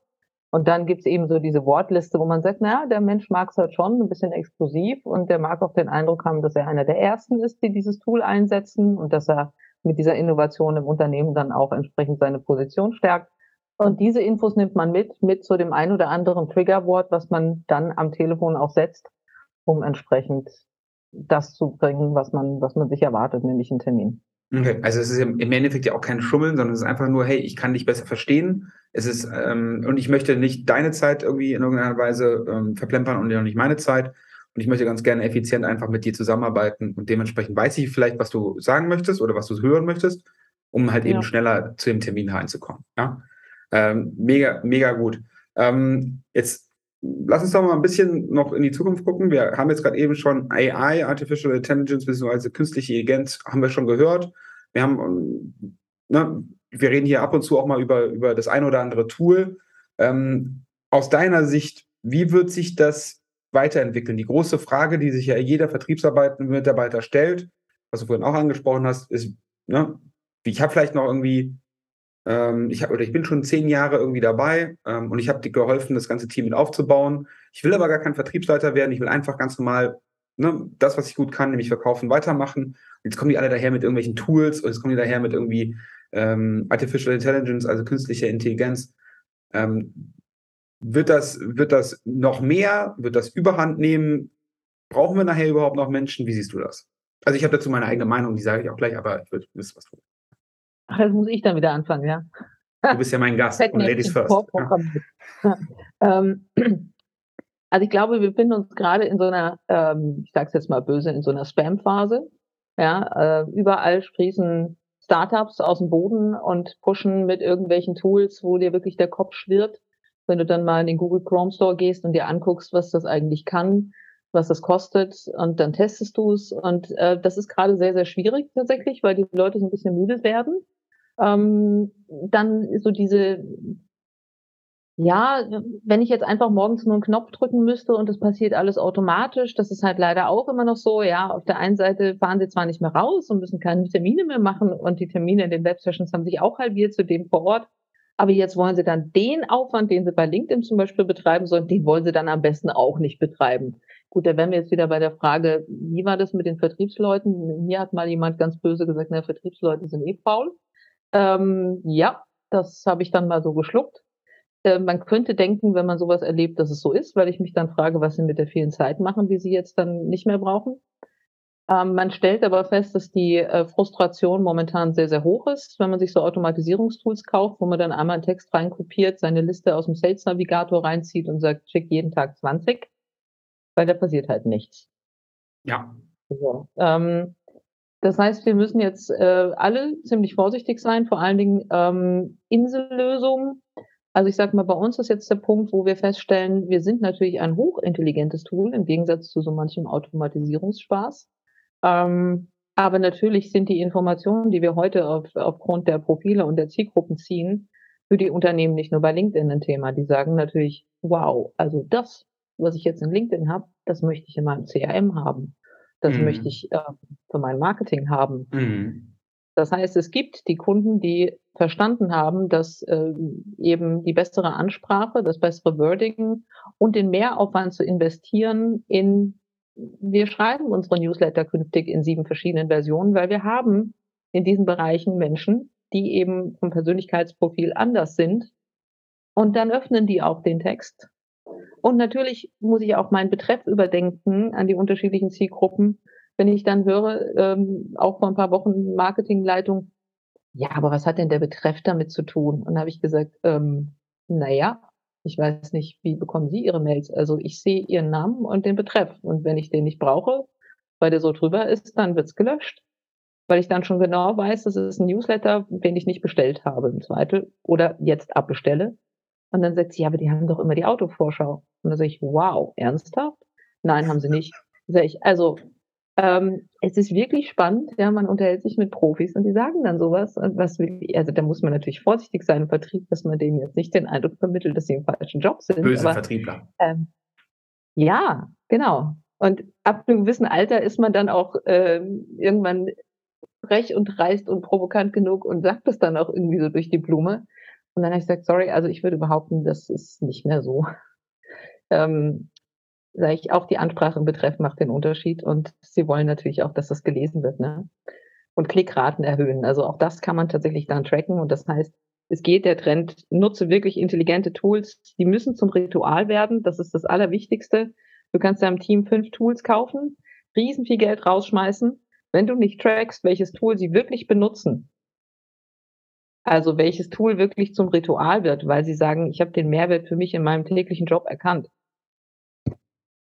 Und dann gibt's eben so diese Wortliste, wo man sagt, naja, der Mensch mag es halt schon ein bisschen explosiv und der mag auch den Eindruck haben, dass er einer der Ersten ist, die dieses Tool einsetzen und dass er mit dieser Innovation im Unternehmen dann auch entsprechend seine Position stärkt. Und diese Infos nimmt man mit, mit zu dem ein oder anderen Triggerwort, was man dann am Telefon auch setzt, um entsprechend das zu bringen, was man, was man sich erwartet, nämlich einen Termin. Okay, also es ist im Endeffekt ja auch kein Schummeln, sondern es ist einfach nur, hey, ich kann dich besser verstehen. Es ist, ähm, und ich möchte nicht deine Zeit irgendwie in irgendeiner Weise ähm, verplempern und ja nicht meine Zeit. Und ich möchte ganz gerne effizient einfach mit dir zusammenarbeiten und dementsprechend weiß ich vielleicht, was du sagen möchtest oder was du hören möchtest, um halt ja. eben schneller zu dem Termin reinzukommen. Ja? Ähm, mega, mega gut. Ähm, jetzt lass uns doch mal ein bisschen noch in die Zukunft gucken. Wir haben jetzt gerade eben schon AI, Artificial Intelligence, beziehungsweise künstliche Intelligenz, haben wir schon gehört. Wir haben, ne, wir reden hier ab und zu auch mal über, über das ein oder andere Tool. Ähm, aus deiner Sicht, wie wird sich das weiterentwickeln? Die große Frage, die sich ja jeder vertriebsarbeitende Mitarbeiter stellt, was du vorhin auch angesprochen hast, ist, ne, ich habe vielleicht noch irgendwie ähm, ich, hab, oder ich bin schon zehn Jahre irgendwie dabei ähm, und ich habe dir geholfen, das ganze Team mit aufzubauen. Ich will aber gar kein Vertriebsleiter werden. Ich will einfach ganz normal ne, das, was ich gut kann, nämlich verkaufen, weitermachen. Jetzt kommen die alle daher mit irgendwelchen Tools und jetzt kommen die daher mit irgendwie ähm, Artificial Intelligence, also künstliche Intelligenz. Ähm, wird das, wird das noch mehr? Wird das Überhand nehmen? Brauchen wir nachher überhaupt noch Menschen? Wie siehst du das? Also ich habe dazu meine eigene Meinung, die sage ich auch gleich, aber ich würde wissen, was du. Ach, jetzt muss ich dann wieder anfangen, ja. Du bist ja mein Gast und Ladies first. Ja. ähm, also ich glaube, wir befinden uns gerade in so einer, ähm, ich sage es jetzt mal böse, in so einer Spam-Phase. Ja, äh, überall sprießen Startups aus dem Boden und pushen mit irgendwelchen Tools, wo dir wirklich der Kopf schwirrt. Wenn du dann mal in den Google Chrome Store gehst und dir anguckst, was das eigentlich kann, was das kostet und dann testest du es. Und äh, das ist gerade sehr, sehr schwierig tatsächlich, weil die Leute so ein bisschen müde werden ähm, dann so diese, ja, wenn ich jetzt einfach morgens nur einen Knopf drücken müsste und das passiert alles automatisch, das ist halt leider auch immer noch so, ja, auf der einen Seite fahren sie zwar nicht mehr raus und müssen keine Termine mehr machen und die Termine in den Web-Sessions haben sich auch halbiert zu dem vor Ort, aber jetzt wollen sie dann den Aufwand, den sie bei LinkedIn zum Beispiel betreiben sollen, den wollen sie dann am besten auch nicht betreiben. Gut, da wären wir jetzt wieder bei der Frage, wie war das mit den Vertriebsleuten? Hier hat mal jemand ganz böse gesagt, na, Vertriebsleute sind eh faul. Ähm, ja, das habe ich dann mal so geschluckt. Äh, man könnte denken, wenn man sowas erlebt, dass es so ist, weil ich mich dann frage, was sie mit der vielen Zeit machen, die sie jetzt dann nicht mehr brauchen. Ähm, man stellt aber fest, dass die äh, Frustration momentan sehr, sehr hoch ist, wenn man sich so Automatisierungstools kauft, wo man dann einmal einen Text reinkopiert, seine Liste aus dem Sales Navigator reinzieht und sagt, schick jeden Tag 20, weil da passiert halt nichts. Ja. So, ähm, das heißt, wir müssen jetzt äh, alle ziemlich vorsichtig sein, vor allen Dingen ähm, Insellösungen. Also ich sage mal, bei uns ist jetzt der Punkt, wo wir feststellen, wir sind natürlich ein hochintelligentes Tool im Gegensatz zu so manchem Automatisierungsspaß. Ähm, aber natürlich sind die Informationen, die wir heute auf, aufgrund der Profile und der Zielgruppen ziehen, für die Unternehmen nicht nur bei LinkedIn ein Thema. Die sagen natürlich, wow, also das, was ich jetzt in LinkedIn habe, das möchte ich in meinem CRM haben. Das mhm. möchte ich äh, für mein Marketing haben. Mhm. Das heißt, es gibt die Kunden, die verstanden haben, dass äh, eben die bessere Ansprache, das bessere Wording und den Mehraufwand zu investieren in, wir schreiben unsere Newsletter künftig in sieben verschiedenen Versionen, weil wir haben in diesen Bereichen Menschen, die eben vom Persönlichkeitsprofil anders sind. Und dann öffnen die auch den Text und natürlich muss ich auch meinen Betreff überdenken an die unterschiedlichen Zielgruppen. Wenn ich dann höre, ähm, auch vor ein paar Wochen Marketingleitung, ja, aber was hat denn der Betreff damit zu tun? Und habe ich gesagt, ähm, naja, ich weiß nicht, wie bekommen Sie Ihre Mails? Also ich sehe Ihren Namen und den Betreff. Und wenn ich den nicht brauche, weil der so drüber ist, dann wird's gelöscht. weil ich dann schon genau weiß, das ist ein Newsletter, den ich nicht bestellt habe im Zweifel oder jetzt abbestelle. Und dann sagt sie, ja, aber die haben doch immer die Autovorschau. Und dann sage ich, wow, ernsthaft? Nein, haben sie nicht. Sag ich, also ähm, es ist wirklich spannend, ja, man unterhält sich mit Profis und die sagen dann sowas, was also da muss man natürlich vorsichtig sein im Vertrieb, dass man denen jetzt nicht den Eindruck vermittelt, dass sie im falschen Job sind. Böse aber, Vertriebler. Ähm, ja, genau. Und ab einem gewissen Alter ist man dann auch ähm, irgendwann frech und dreist und provokant genug und sagt es dann auch irgendwie so durch die Blume. Und dann habe ich gesagt, sorry, also ich würde behaupten, das ist nicht mehr so. Ähm, sage ich, auch die Ansprache im Betreff macht den Unterschied und sie wollen natürlich auch, dass das gelesen wird, ne? Und Klickraten erhöhen. Also auch das kann man tatsächlich dann tracken und das heißt, es geht der Trend, nutze wirklich intelligente Tools, die müssen zum Ritual werden, das ist das Allerwichtigste. Du kannst deinem Team fünf Tools kaufen, riesen viel Geld rausschmeißen. Wenn du nicht trackst, welches Tool sie wirklich benutzen, also welches Tool wirklich zum Ritual wird, weil sie sagen, ich habe den Mehrwert für mich in meinem täglichen Job erkannt.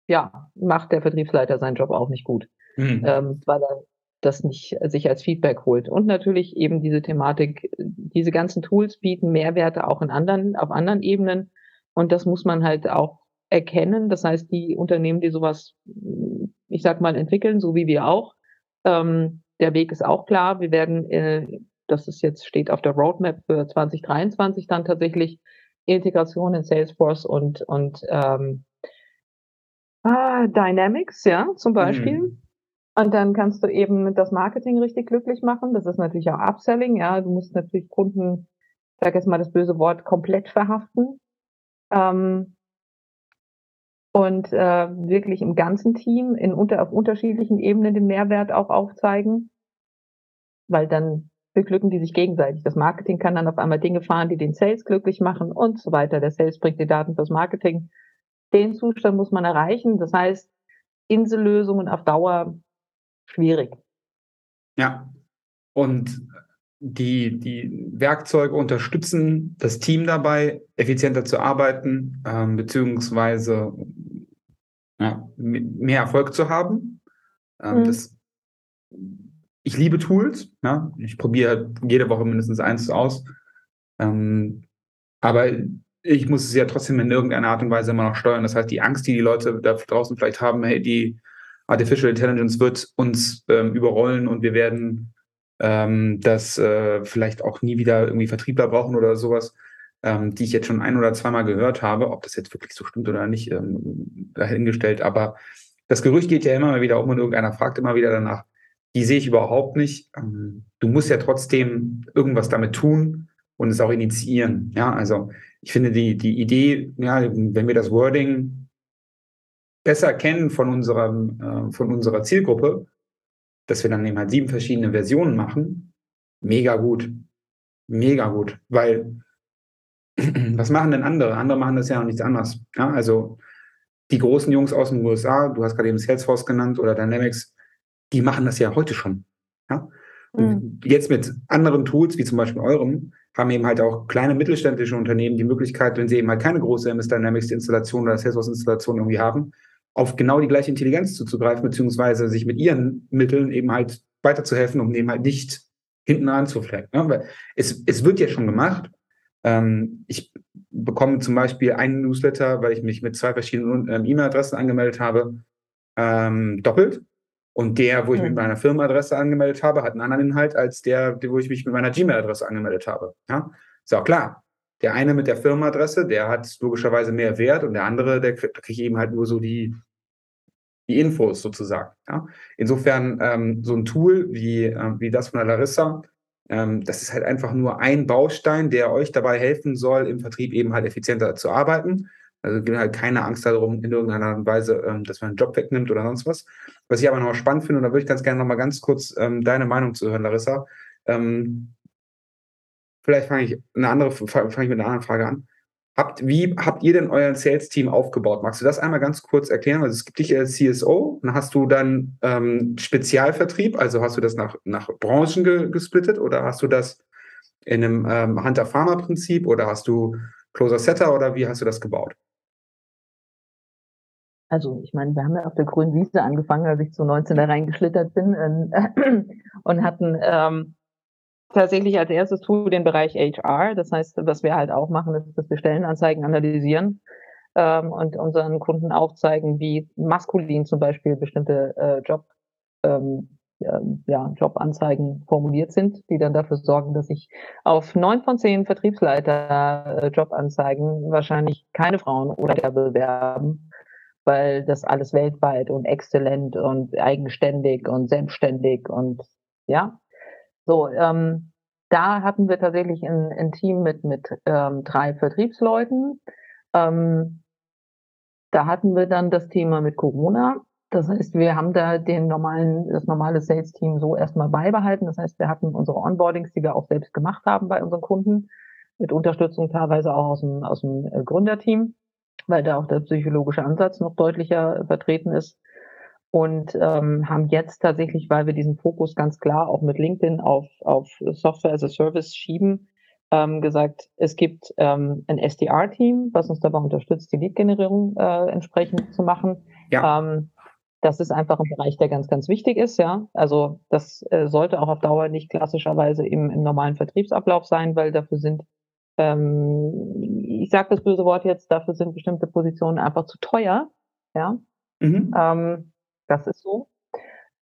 Ja, macht der Vertriebsleiter seinen Job auch nicht gut, mhm. ähm, weil er das nicht sich als Feedback holt. Und natürlich eben diese Thematik, diese ganzen Tools bieten Mehrwerte auch in anderen, auf anderen Ebenen. Und das muss man halt auch erkennen. Das heißt, die Unternehmen, die sowas, ich sag mal, entwickeln, so wie wir auch, ähm, der Weg ist auch klar. Wir werden äh, das ist jetzt, steht auf der Roadmap für 2023 dann tatsächlich Integration in Salesforce und, und ähm, ah, Dynamics, ja, zum Beispiel. Mhm. Und dann kannst du eben das Marketing richtig glücklich machen. Das ist natürlich auch Upselling, ja. Du musst natürlich Kunden, sag jetzt mal das böse Wort, komplett verhaften. Ähm, und äh, wirklich im ganzen Team in unter, auf unterschiedlichen Ebenen den Mehrwert auch aufzeigen. Weil dann beglücken die sich gegenseitig. Das Marketing kann dann auf einmal Dinge fahren, die den Sales glücklich machen und so weiter. Der Sales bringt die Daten fürs Marketing. Den Zustand muss man erreichen. Das heißt, Insellösungen auf Dauer schwierig. Ja. Und die, die Werkzeuge unterstützen das Team dabei, effizienter zu arbeiten, ähm, beziehungsweise ja, mehr Erfolg zu haben. Ähm, mhm. Das ich liebe Tools. Ja? Ich probiere jede Woche mindestens eins aus. Ähm, aber ich muss es ja trotzdem in irgendeiner Art und Weise immer noch steuern. Das heißt, die Angst, die die Leute da draußen vielleicht haben, hey, die Artificial Intelligence wird uns ähm, überrollen und wir werden ähm, das äh, vielleicht auch nie wieder irgendwie Vertriebler brauchen oder sowas, ähm, die ich jetzt schon ein oder zweimal gehört habe. Ob das jetzt wirklich so stimmt oder nicht, ähm, dahingestellt. Aber das Gerücht geht ja immer wieder um und irgendeiner fragt immer wieder danach die sehe ich überhaupt nicht. Ähm, du musst ja trotzdem irgendwas damit tun und es auch initiieren. Ja, also ich finde die, die Idee, ja, wenn wir das Wording besser kennen von unserem, äh, von unserer Zielgruppe, dass wir dann eben halt sieben verschiedene Versionen machen, mega gut. Mega gut. Weil was machen denn andere? Andere machen das ja noch nichts anderes. Ja, also die großen Jungs aus den USA, du hast gerade eben Salesforce genannt oder Dynamics, die machen das ja heute schon. Ja? Mhm. Jetzt mit anderen Tools, wie zum Beispiel eurem, haben eben halt auch kleine mittelständische Unternehmen die Möglichkeit, wenn sie eben halt keine große MS Dynamics Installation oder Salesforce Installation irgendwie haben, auf genau die gleiche Intelligenz zuzugreifen, beziehungsweise sich mit ihren Mitteln eben halt weiterzuhelfen, um eben halt nicht hinten anzuflecken. Ja? Weil es, es wird ja schon gemacht. Ähm, ich bekomme zum Beispiel einen Newsletter, weil ich mich mit zwei verschiedenen ähm, E-Mail-Adressen angemeldet habe, ähm, doppelt. Und der, wo ich mhm. mit meiner Firmenadresse angemeldet habe, hat einen anderen Inhalt als der, wo ich mich mit meiner Gmail-Adresse angemeldet habe. Ja, ist auch klar. Der eine mit der Firmenadresse, der hat logischerweise mehr Wert und der andere, der kriegt krieg eben halt nur so die, die Infos sozusagen. Ja? Insofern ähm, so ein Tool wie, äh, wie das von der Larissa, ähm, das ist halt einfach nur ein Baustein, der euch dabei helfen soll, im Vertrieb eben halt effizienter zu arbeiten. Also halt keine Angst darum, in irgendeiner Art und Weise, ähm, dass man einen Job wegnimmt oder sonst was. Was ich aber noch spannend finde, und da würde ich ganz gerne noch mal ganz kurz ähm, deine Meinung zu hören, Larissa. Ähm, vielleicht fange ich eine andere, fange ich mit einer anderen Frage an. Habt, wie habt ihr denn euer Sales-Team aufgebaut? Magst du das einmal ganz kurz erklären? Also es gibt dich als CSO, dann hast du dann ähm, Spezialvertrieb, also hast du das nach, nach Branchen ge gesplittet oder hast du das in einem ähm, Hunter-Farmer-Prinzip oder hast du Closer-Setter oder wie hast du das gebaut? Also ich meine, wir haben ja auf der grünen Wiese angefangen, als ich zu 19 da reingeschlittert bin äh, und hatten ähm, tatsächlich als erstes Tool den Bereich HR. Das heißt, was wir halt auch machen, ist, dass wir Stellenanzeigen analysieren ähm, und unseren Kunden aufzeigen, wie maskulin zum Beispiel bestimmte äh, Job, ähm, ja, Jobanzeigen formuliert sind, die dann dafür sorgen, dass sich auf neun von zehn Vertriebsleiter äh, Jobanzeigen wahrscheinlich keine Frauen oder bewerben, weil das alles weltweit und exzellent und eigenständig und selbstständig und ja. So, ähm, da hatten wir tatsächlich ein, ein Team mit, mit ähm, drei Vertriebsleuten. Ähm, da hatten wir dann das Thema mit Corona. Das heißt, wir haben da den normalen, das normale Sales-Team so erstmal beibehalten. Das heißt, wir hatten unsere Onboardings, die wir auch selbst gemacht haben bei unseren Kunden, mit Unterstützung teilweise auch aus dem, aus dem äh, Gründerteam weil da auch der psychologische Ansatz noch deutlicher vertreten ist. Und ähm, haben jetzt tatsächlich, weil wir diesen Fokus ganz klar auch mit LinkedIn auf, auf Software as a Service schieben, ähm, gesagt, es gibt ähm, ein SDR-Team, was uns dabei unterstützt, die Lead-Generierung äh, entsprechend zu machen. Ja. Ähm, das ist einfach ein Bereich, der ganz, ganz wichtig ist, ja. Also das äh, sollte auch auf Dauer nicht klassischerweise im, im normalen Vertriebsablauf sein, weil dafür sind ähm, ich sage das böse Wort jetzt, dafür sind bestimmte Positionen einfach zu teuer. Ja, mhm. ähm, das ist so.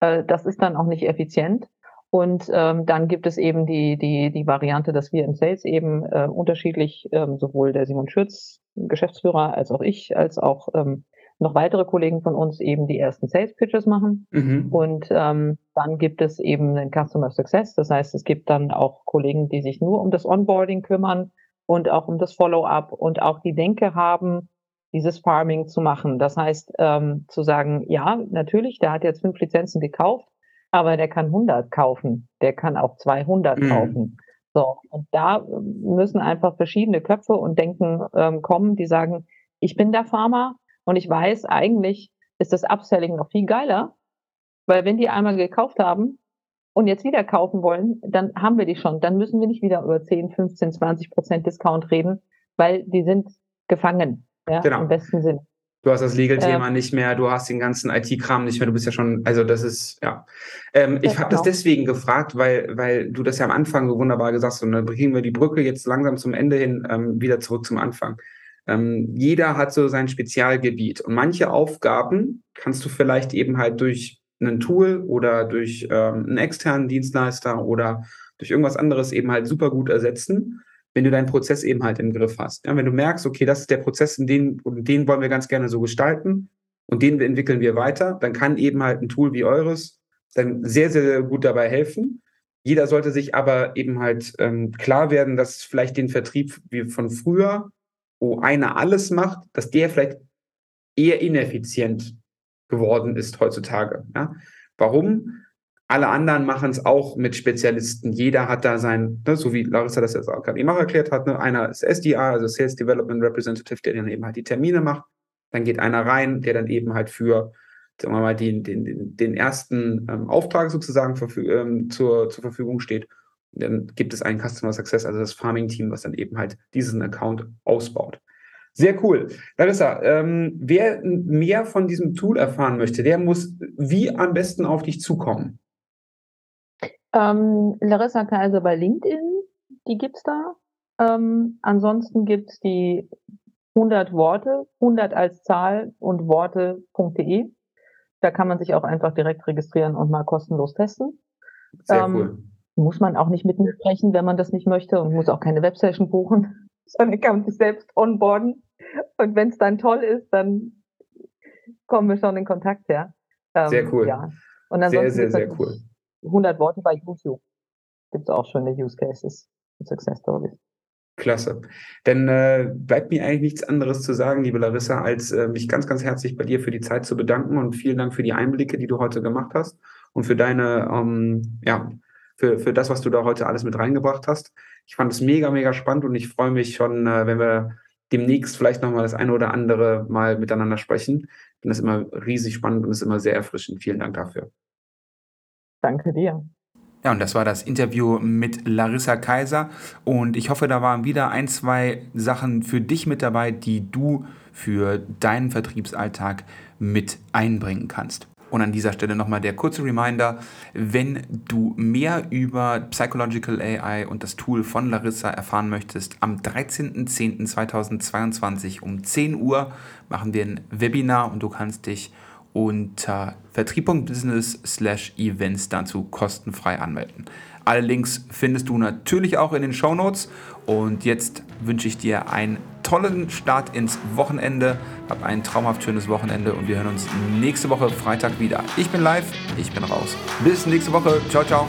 Äh, das ist dann auch nicht effizient. Und ähm, dann gibt es eben die, die, die Variante, dass wir im Sales eben äh, unterschiedlich, ähm, sowohl der Simon Schütz, Geschäftsführer, als auch ich, als auch ähm, noch weitere Kollegen von uns eben die ersten Sales Pitches machen. Mhm. Und ähm, dann gibt es eben den Customer Success. Das heißt, es gibt dann auch Kollegen, die sich nur um das Onboarding kümmern und auch um das Follow-up und auch die Denke haben, dieses Farming zu machen. Das heißt, ähm, zu sagen, ja, natürlich, der hat jetzt fünf Lizenzen gekauft, aber der kann 100 kaufen, der kann auch 200 mhm. kaufen. So, und da müssen einfach verschiedene Köpfe und Denken ähm, kommen, die sagen, ich bin der Farmer und ich weiß, eigentlich ist das Upselling noch viel geiler, weil wenn die einmal gekauft haben, und jetzt wieder kaufen wollen, dann haben wir die schon. Dann müssen wir nicht wieder über 10, 15, 20 Prozent Discount reden, weil die sind gefangen, ja, genau. im besten Sinne. Du hast das Legal-Thema ähm, nicht mehr, du hast den ganzen IT-Kram nicht mehr, du bist ja schon, also das ist, ja. Ähm, ich habe das genau. deswegen gefragt, weil, weil du das ja am Anfang so wunderbar gesagt hast und dann bringen wir die Brücke jetzt langsam zum Ende hin ähm, wieder zurück zum Anfang. Ähm, jeder hat so sein Spezialgebiet und manche Aufgaben kannst du vielleicht eben halt durch ein Tool oder durch ähm, einen externen Dienstleister oder durch irgendwas anderes eben halt super gut ersetzen, wenn du deinen Prozess eben halt im Griff hast. Ja, wenn du merkst, okay, das ist der Prozess, in den, den wollen wir ganz gerne so gestalten und den entwickeln wir weiter, dann kann eben halt ein Tool wie eures dann sehr, sehr gut dabei helfen. Jeder sollte sich aber eben halt ähm, klar werden, dass vielleicht den Vertrieb wie von früher, wo einer alles macht, dass der vielleicht eher ineffizient geworden ist heutzutage. Ja? Warum? Alle anderen machen es auch mit Spezialisten. Jeder hat da sein, ne, so wie Larissa das jetzt auch gerade eben auch erklärt hat, ne? einer ist SDA, also Sales Development Representative, der dann eben halt die Termine macht. Dann geht einer rein, der dann eben halt für, sagen wir mal, den, den, den ersten ähm, Auftrag sozusagen ähm, zur, zur Verfügung steht. Und dann gibt es einen Customer Success, also das Farming-Team, was dann eben halt diesen Account ausbaut. Sehr cool. Larissa, ähm, wer mehr von diesem Tool erfahren möchte, der muss wie am besten auf dich zukommen? Ähm, Larissa Kaiser bei LinkedIn, die gibt es da. Ähm, ansonsten es die 100 Worte, 100 als Zahl und Worte.de. Da kann man sich auch einfach direkt registrieren und mal kostenlos testen. Sehr ähm, cool. Muss man auch nicht mit mir sprechen, wenn man das nicht möchte und muss auch keine Websession buchen sondern kann man sich selbst onboarden. Und wenn es dann toll ist, dann kommen wir schon in Kontakt, ja. Ähm, sehr cool. Ja. Und sehr, sehr, sehr cool. 100 Worte bei YouTube. Gibt es auch schon die Use Cases und Success Stories. Klasse. Dann äh, bleibt mir eigentlich nichts anderes zu sagen, liebe Larissa, als äh, mich ganz, ganz herzlich bei dir für die Zeit zu bedanken und vielen Dank für die Einblicke, die du heute gemacht hast und für deine, ähm, ja, für, für das, was du da heute alles mit reingebracht hast. Ich fand es mega, mega spannend und ich freue mich schon, äh, wenn wir demnächst vielleicht nochmal das eine oder andere Mal miteinander sprechen. Ich finde das immer riesig spannend und ist immer sehr erfrischend. Vielen Dank dafür. Danke dir. Ja, und das war das Interview mit Larissa Kaiser. Und ich hoffe, da waren wieder ein, zwei Sachen für dich mit dabei, die du für deinen Vertriebsalltag mit einbringen kannst. Und an dieser Stelle nochmal der kurze Reminder, wenn du mehr über Psychological AI und das Tool von Larissa erfahren möchtest, am 13.10.2022 um 10 Uhr machen wir ein Webinar und du kannst dich unter vertrieb.business slash events dazu kostenfrei anmelden. Alle Links findest du natürlich auch in den Show Notes. Und jetzt wünsche ich dir einen tollen Start ins Wochenende. Hab ein traumhaft schönes Wochenende und wir hören uns nächste Woche Freitag wieder. Ich bin live, ich bin raus. Bis nächste Woche. Ciao, ciao.